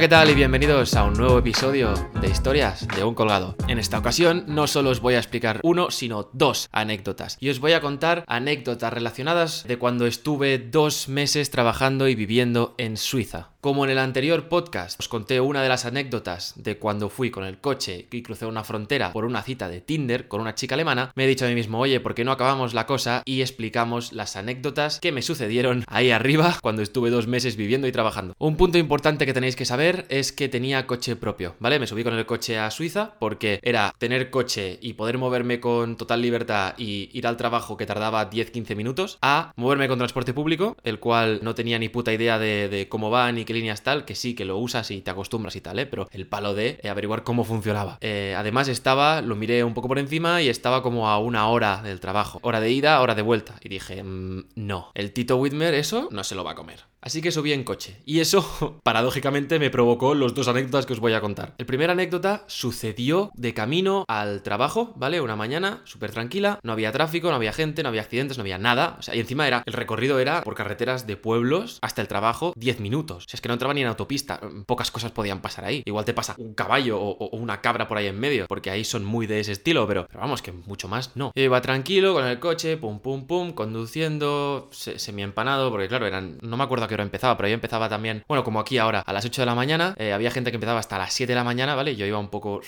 Hola, ¿qué tal? Y bienvenidos a un nuevo episodio de Historias de un colgado. En esta ocasión no solo os voy a explicar uno, sino dos anécdotas. Y os voy a contar anécdotas relacionadas de cuando estuve dos meses trabajando y viviendo en Suiza. Como en el anterior podcast os conté una de las anécdotas de cuando fui con el coche y crucé una frontera por una cita de Tinder con una chica alemana, me he dicho a mí mismo, oye, ¿por qué no acabamos la cosa y explicamos las anécdotas que me sucedieron ahí arriba cuando estuve dos meses viviendo y trabajando? Un punto importante que tenéis que saber es que tenía coche propio, ¿vale? Me subí con el coche a Suiza porque era tener coche y poder moverme con total libertad y ir al trabajo que tardaba 10-15 minutos, a moverme con transporte público, el cual no tenía ni puta idea de, cómo va ni líneas tal, que sí, que lo usas y te acostumbras y tal, ¿eh? Pero el palo de eh, averiguar cómo funcionaba. Eh, además estaba, lo miré un poco por encima y estaba como a una hora del trabajo. Hora de ida, hora de vuelta. Y dije, mm, no, el Tito Whitmer eso no se lo va a comer. Así que subí en coche. Y eso, paradójicamente, me provocó los dos anécdotas que os voy a contar. El primer anécdota sucedió de camino al trabajo, ¿vale? Una mañana, súper tranquila, no había tráfico, no había gente, no había accidentes, no había nada. O sea, y encima era, el recorrido era por carreteras de pueblos hasta el trabajo 10 minutos. O sea, que no entraba ni en autopista. Pocas cosas podían pasar ahí. Igual te pasa un caballo o, una cabra por ahí en medio, porque ahí son muy de ese estilo, pero, vamos, que mucho más no. Yo iba tranquilo con el coche, pum, pum, pum, conduciendo, semi empanado, porque claro, eran, no me acuerdo que hora empezaba, pero yo empezaba también, bueno, como aquí ahora, a las 8 de la mañana, eh, había gente que empezaba hasta las 7 de la mañana, ¿vale? Yo iba un poco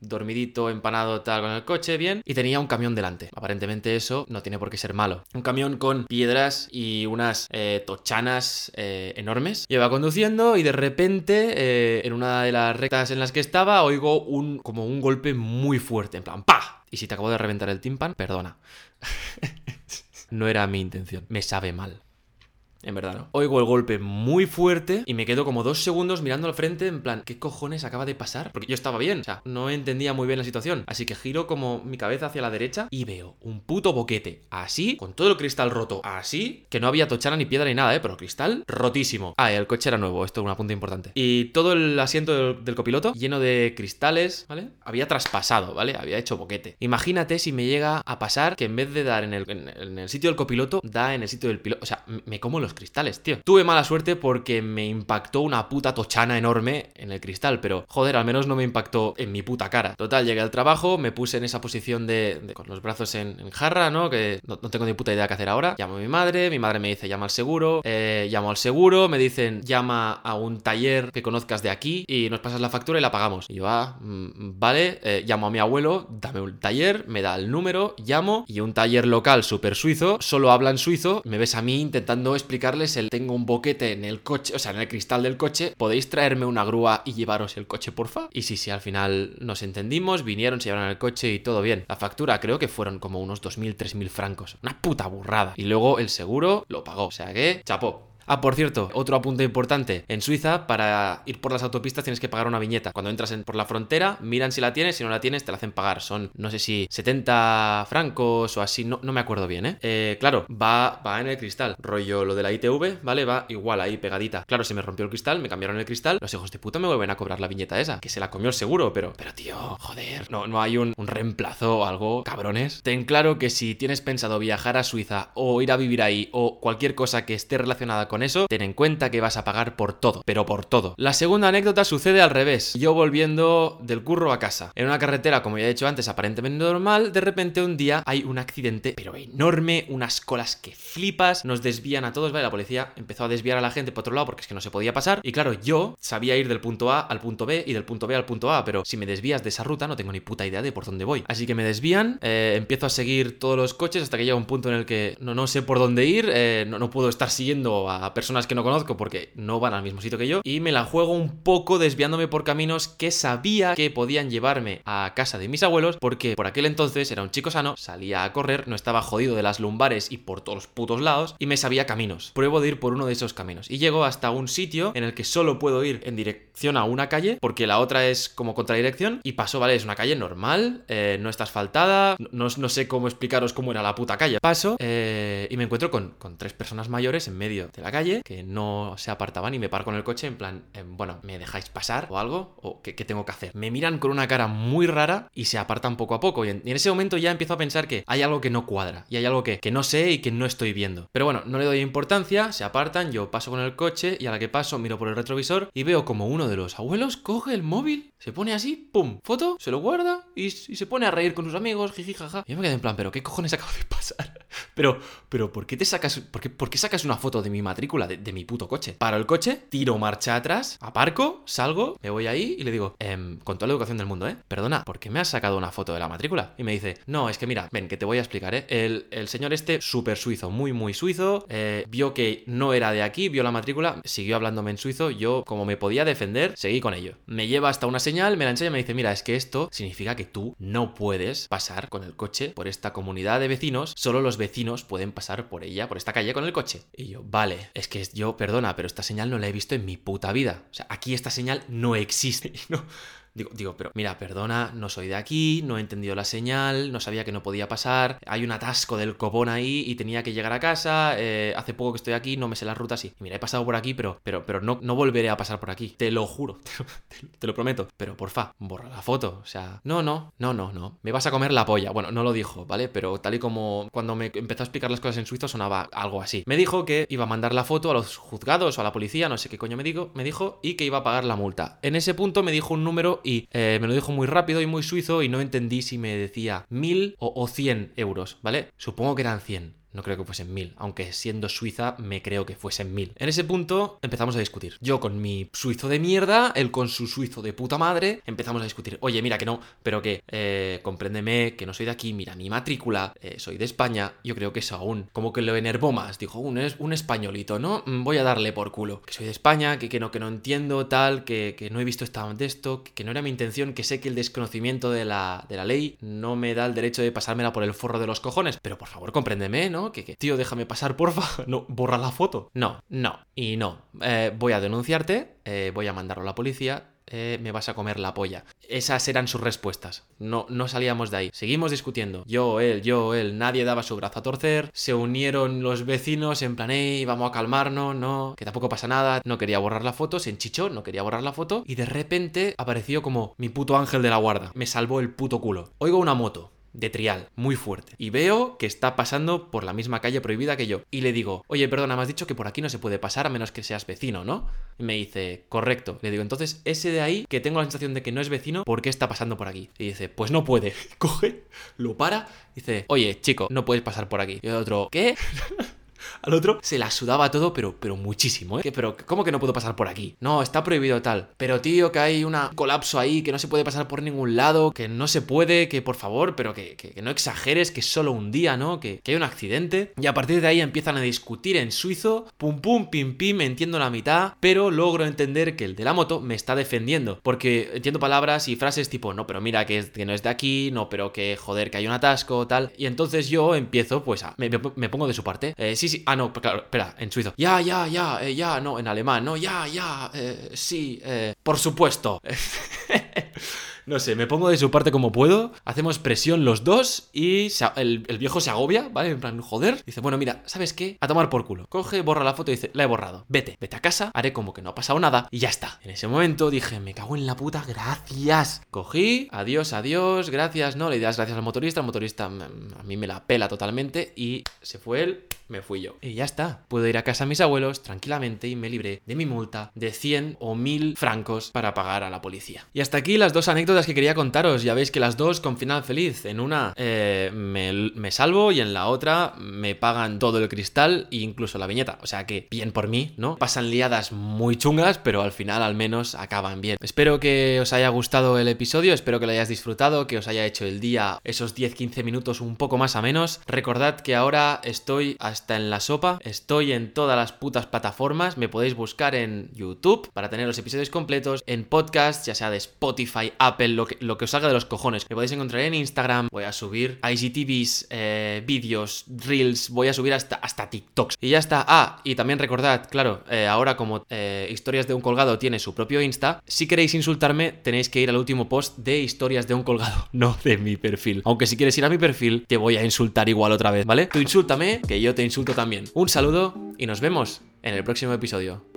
dormidito, empanado, tal, con el coche, bien, y tenía un camión delante. Aparentemente eso no tiene por qué ser malo. Un camión con piedras y unas eh, tochanas eh, enormes. Iba conduciendo y de repente, en una de las rectas en las que estaba, oigo un, como un golpe muy fuerte, en plan, ¡pa! Y si te acabo de reventar el tímpano, perdona. no era mi intención. Me sabe mal. En verdad, ¿no? Oigo el golpe muy fuerte y me quedo como dos segundos mirando al frente en plan, ¿qué cojones acaba de pasar? Porque yo estaba bien, o sea, no entendía muy bien la situación. Así que giro como mi cabeza hacia la derecha y veo un puto boquete así, con todo el cristal roto así, que no había tochana ni piedra ni nada, ¿eh? Pero cristal rotísimo. Ah, el coche era nuevo, esto es una punta importante. Y todo el asiento del, copiloto lleno de cristales, ¿vale? Había traspasado, ¿vale? Había hecho boquete. Imagínate si me llega a pasar que en vez de dar en el, en el sitio del copiloto, da en el sitio del piloto. O sea, me como los cristales, tío. Tuve mala suerte porque me impactó una puta tochana enorme en el cristal, pero joder, al menos no me impactó en mi puta cara. Total, llegué al trabajo, me puse en esa posición de, con los brazos en, jarra, ¿no? Que no, tengo ni puta idea qué hacer ahora. Llamo a mi madre, mi madre me dice llama al seguro, eh, llamo al seguro, me dicen llama a un taller que conozcas de aquí y nos pasas la factura y la pagamos. Y yo, ah, mm, vale, eh, llamo a mi abuelo, dame un taller, me da el número, llamo y un taller local súper suizo, solo habla en suizo, me ves a mí intentando explicar el tengo un boquete en el coche, o sea, en el cristal del coche, ¿podéis traerme una grúa y llevaros el coche, porfa? Y sí, sí, al final nos entendimos, vinieron, se llevaron el coche y todo bien. La factura creo que fueron como unos 2.000, 3.000 francos. Una puta burrada. Y luego el seguro lo pagó. O sea que, chapó. Ah, por cierto, otro apunte importante. En Suiza, para ir por las autopistas tienes que pagar una viñeta. Cuando entras por la frontera, miran si la tienes, si no la tienes, te la hacen pagar. Son, no sé si 70 francos o así, no, no me acuerdo bien, ¿eh? ¿eh? Claro, va, va en el cristal. Rollo lo de la ITV, ¿vale? Va igual ahí, pegadita. Claro, se me rompió el cristal, me cambiaron el cristal. Los hijos de puta me vuelven a cobrar la viñeta esa, que se la comió el seguro, pero, pero tío, joder, no, no hay un, un reemplazo o algo, cabrones. Ten claro que si tienes pensado viajar a Suiza o ir a vivir ahí o cualquier cosa que esté relacionada con eso, ten en cuenta que vas a pagar por todo, pero por todo. La segunda anécdota sucede al revés. Yo volviendo del curro a casa. En una carretera, como ya he dicho antes, aparentemente normal, de repente un día hay un accidente, pero enorme, unas colas que flipas, nos desvían a todos, ¿vale? La policía empezó a desviar a la gente por otro lado porque es que no se podía pasar. Y claro, yo sabía ir del punto A al punto B y del punto B al punto A, pero si me desvías de esa ruta no tengo ni puta idea de por dónde voy. Así que me desvían, eh, empiezo a seguir todos los coches hasta que llega un punto en el que no, no sé por dónde ir, eh, no, no puedo estar siguiendo a personas que no conozco porque no van al mismo sitio que yo y me la juego un poco desviándome por caminos que sabía que podían llevarme a casa de mis abuelos porque por aquel entonces era un chico sano, salía a correr, no estaba jodido de las lumbares y por todos los putos lados y me sabía caminos. Pruebo de ir por uno de esos caminos y llego hasta un sitio en el que solo puedo ir en dirección a una calle porque la otra es como contradirección y paso, vale, es una calle normal, eh, no está asfaltada, no, no, sé cómo explicaros cómo era la puta calle. Paso eh, y me encuentro con, con tres personas mayores en medio de la calle, que no se apartaban y me paro con el coche en plan, em, bueno, ¿me dejáis pasar o algo? ¿O qué, tengo que hacer? Me miran con una cara muy rara y se apartan poco a poco. Y en, ese momento ya empiezo a pensar que hay algo que no cuadra y hay algo que, que no sé y que no estoy viendo. Pero bueno, no le doy importancia, se apartan, yo paso con el coche y a la que paso miro por el retrovisor y veo como uno de los abuelos coge el móvil, se pone así, pum, foto, se lo guarda y, se pone a reír con sus amigos, jiji, jaja. Y yo me quedé en plan, pero ¿qué cojones acaba de pasar? Pero, pero, ¿por qué te sacas, por qué, por qué sacas una foto de mi de, mi puto coche? Paro el coche, tiro marcha atrás, aparco, salgo, me voy ahí y le digo, em, con toda la educación del mundo, ¿eh? Perdona, ¿por qué me has sacado una foto de la matrícula? Y me dice, no, es que mira, ven, que te voy a explicar, ¿eh? El, el señor este, súper suizo, muy, muy suizo, eh, vio que no era de aquí, vio la matrícula, siguió hablándome en suizo, yo, como me podía defender, seguí con ello. Me lleva hasta una señal, me la enseña y me dice, mira, es que esto significa que tú no puedes pasar con el coche por esta comunidad de vecinos, solo los vecinos pueden pasar por ella, por esta calle con el coche. Y yo, vale, es que yo, perdona, pero esta señal no la he visto en mi puta vida. O sea, aquí esta señal no existe. no, Digo, digo, pero mira, perdona, no soy de aquí, no he entendido la señal, no sabía que no podía pasar, hay un atasco del copón ahí y tenía que llegar a casa, eh, hace poco que estoy aquí, no me sé las rutas y mira, he pasado por aquí, pero, pero, pero no, no volveré a pasar por aquí, te lo juro, te lo, prometo, pero porfa, borra la foto, o sea, no, no, no, no, no, me vas a comer la polla, bueno, no lo dijo, ¿vale? Pero tal y como cuando me empezó a explicar las cosas en suizo sonaba algo así. Me dijo que iba a mandar la foto a los juzgados o a la policía, no sé qué coño me dijo, me dijo, y que iba a pagar la multa. En ese punto me dijo un número y eh, me lo dijo muy rápido y muy suizo y no entendí si me decía mil o, o 100 euros, ¿vale? Supongo que eran 100. No creo que fuesen mil, aunque siendo Suiza me creo que fuesen mil. En ese punto empezamos a discutir. Yo con mi suizo de mierda, él con su suizo de puta madre, empezamos a discutir. Oye, mira que no, pero que, eh, compréndeme que no soy de aquí, mira mi matrícula, eh, soy de España. Yo creo que eso aún, como que lo enervó más. Dijo, un, es un españolito, ¿no? Mm, voy a darle por culo. Que soy de España, que, que no, que no entiendo tal, que, que no he visto esta, de esto, que, no era mi intención, que sé que el desconocimiento de la, de la ley no me da el derecho de pasármela por el forro de los cojones. Pero por favor, compréndeme, ¿no? Que, tío, déjame pasar, porfa. No, borra la foto. No, no y no. Eh, voy a denunciarte, eh, voy a mandarlo a la policía, eh, me vas a comer la polla. Esas eran sus respuestas. No, no salíamos de ahí. Seguimos discutiendo. Yo, él, yo, él. Nadie daba su brazo a torcer. Se unieron los vecinos en plan, hey, vamos a calmarnos, no, que tampoco pasa nada. No quería borrar la foto, se enchichó, no quería borrar la foto. Y de repente apareció como mi puto ángel de la guarda. Me salvó el puto culo. Oigo una moto de trial, muy fuerte. Y veo que está pasando por la misma calle prohibida que yo. Y le digo, oye, perdona, me has dicho que por aquí no se puede pasar a menos que seas vecino, ¿no? Y me dice, correcto. Le digo, entonces, ese de ahí, que tengo la sensación de que no es vecino, ¿por qué está pasando por aquí? Y dice, pues no puede. Coge, lo para, dice, oye, chico, no puedes pasar por aquí. Y el otro, ¿qué? Al otro se la sudaba todo, pero, pero muchísimo, ¿eh? Pero, ¿cómo que no puedo pasar por aquí? No, está prohibido tal. Pero, tío, que hay un colapso ahí, que no se puede pasar por ningún lado, que no se puede, que por favor, pero que, que, no exageres, que es solo un día, ¿no? Que, que, hay un accidente. Y a partir de ahí empiezan a discutir en suizo, pum pum, pim pim, entiendo la mitad, pero logro entender que el de la moto me está defendiendo. Porque entiendo palabras y frases tipo, no, pero mira que, es, que no es de aquí, no, pero que joder, que hay un atasco, tal. Y entonces yo empiezo, pues, a, me, me pongo de su parte. Eh, sí, sí, ah, no, claro, espera, en suizo. Ya, ya, ya, eh, ya, no, en alemán, no, ya, ya, eh, sí, eh, por supuesto. No sé, me pongo de su parte como puedo, hacemos presión los dos y el, viejo se agobia, ¿vale? En plan, joder. Dice, bueno, mira, ¿sabes qué? A tomar por culo. Coge, borra la foto y dice, la he borrado. Vete, vete a casa, haré como que no ha pasado nada y ya está. En ese momento dije, me cago en la puta, gracias. Cogí, adiós, adiós, gracias, ¿no? Le das gracias al motorista, el motorista mm, a mí me la pela totalmente y se fue él me fui yo. Y ya está. Puedo ir a casa a mis abuelos tranquilamente y me libré de mi multa de 100 o 1000 francos para pagar a la policía. Y hasta aquí las dos anécdotas que quería contaros. Ya veis que las dos con final feliz. En una eh, me, salvo y en la otra me pagan todo el cristal e incluso la viñeta. O sea que bien por mí, ¿no? Pasan liadas muy chungas, pero al final al menos acaban bien. Espero que os haya gustado el episodio, espero que lo hayáis disfrutado, que os haya hecho el día esos 10-15 minutos un poco más a menos. Recordad que ahora estoy hasta está en la sopa. Estoy en todas las putas plataformas. Me podéis buscar en YouTube para tener los episodios completos, en podcast, ya sea de Spotify, Apple lo que, lo que os salga de los cojones. Me podéis encontrar en Instagram, voy a subir IGTVs, eh, vídeos, reels, voy a subir hasta, hasta TikToks. Y ya está. Ah, y también recordad, claro, eh, ahora como eh, Historias de un Colgado tiene su propio Insta, si queréis insultarme tenéis que ir al último post de Historias de un Colgado, no de mi perfil. Aunque si quieres ir a mi perfil, te voy a insultar igual otra vez, ¿vale? Tú insúltame, que yo te insulto también. Un saludo y nos vemos en el próximo episodio.